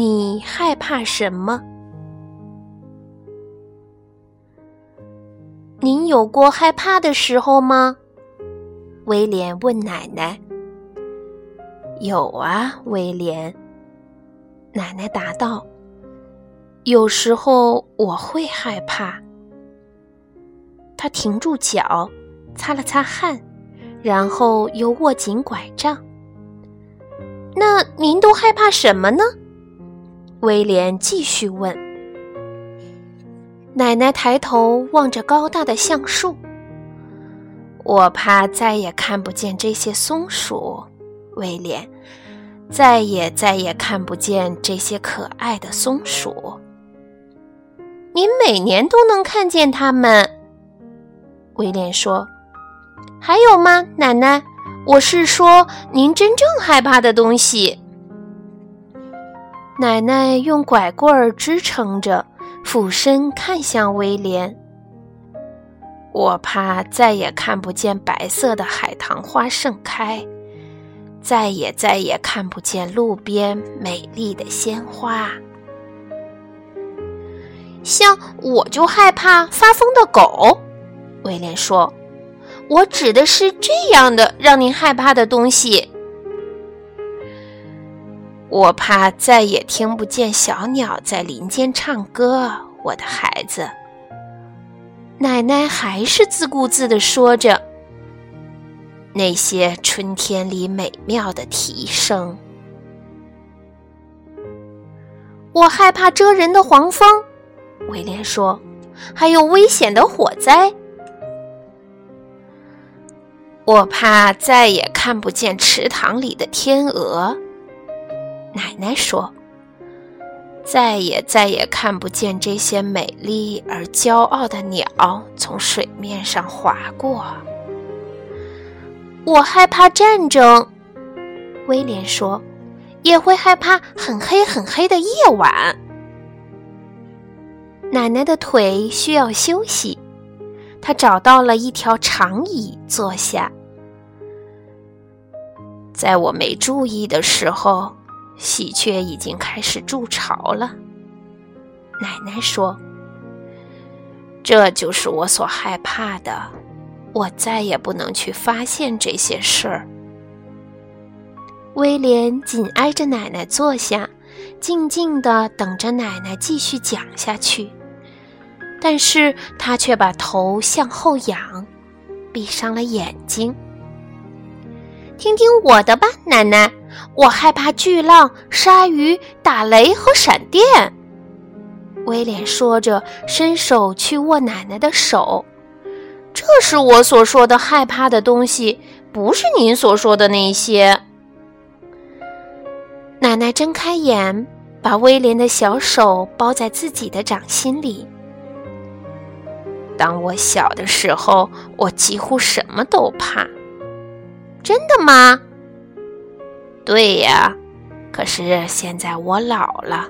你害怕什么？您有过害怕的时候吗？威廉问奶奶。有啊，威廉。奶奶答道。有时候我会害怕。他停住脚，擦了擦汗，然后又握紧拐杖。那您都害怕什么呢？威廉继续问。奶奶抬头望着高大的橡树，我怕再也看不见这些松鼠，威廉，再也再也看不见这些可爱的松鼠。您每年都能看见它们，威廉说。还有吗，奶奶？我是说，您真正害怕的东西。奶奶用拐棍儿支撑着。俯身看向威廉，我怕再也看不见白色的海棠花盛开，再也再也看不见路边美丽的鲜花。像我就害怕发疯的狗，威廉说：“我指的是这样的让您害怕的东西。”我怕再也听不见小鸟在林间唱歌，我的孩子。奶奶还是自顾自地说着那些春天里美妙的啼声。我害怕蜇人的黄蜂，威廉说，还有危险的火灾。我怕再也看不见池塘里的天鹅。奶奶说：“再也再也看不见这些美丽而骄傲的鸟从水面上划过。”我害怕战争，威廉说：“也会害怕很黑很黑的夜晚。”奶奶的腿需要休息，她找到了一条长椅坐下。在我没注意的时候。喜鹊已经开始筑巢了，奶奶说：“这就是我所害怕的，我再也不能去发现这些事儿。”威廉紧挨着奶奶坐下，静静地等着奶奶继续讲下去，但是他却把头向后仰，闭上了眼睛。听听我的吧，奶奶。我害怕巨浪、鲨鱼、打雷和闪电。威廉说着，伸手去握奶奶的手。这是我所说的害怕的东西，不是您所说的那些。奶奶睁开眼，把威廉的小手包在自己的掌心里。当我小的时候，我几乎什么都怕。真的吗？对呀，可是现在我老了，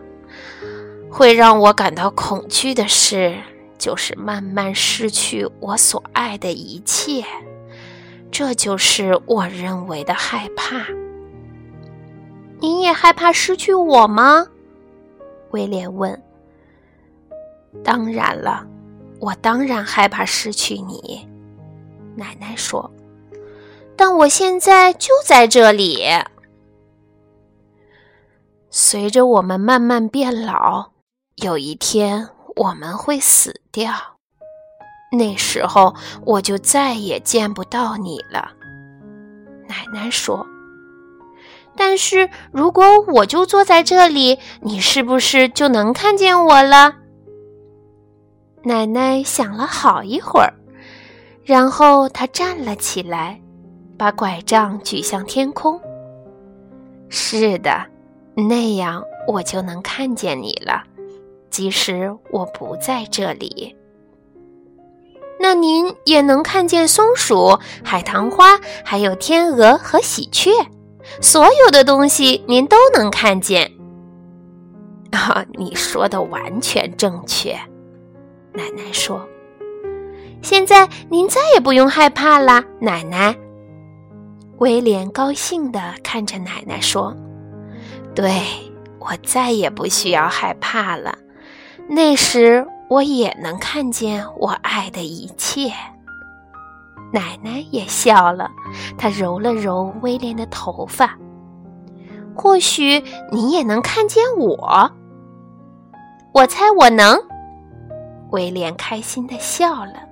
会让我感到恐惧的事，就是慢慢失去我所爱的一切。这就是我认为的害怕。您也害怕失去我吗？威廉问。当然了，我当然害怕失去你。奶奶说。但我现在就在这里。随着我们慢慢变老，有一天我们会死掉，那时候我就再也见不到你了。奶奶说：“但是如果我就坐在这里，你是不是就能看见我了？”奶奶想了好一会儿，然后她站了起来，把拐杖举向天空。“是的。”那样我就能看见你了，即使我不在这里。那您也能看见松鼠、海棠花，还有天鹅和喜鹊，所有的东西您都能看见。啊，你说的完全正确，奶奶说。现在您再也不用害怕了，奶奶。威廉高兴地看着奶奶说。对，我再也不需要害怕了。那时我也能看见我爱的一切。奶奶也笑了，她揉了揉威廉的头发。或许你也能看见我。我猜我能。威廉开心的笑了。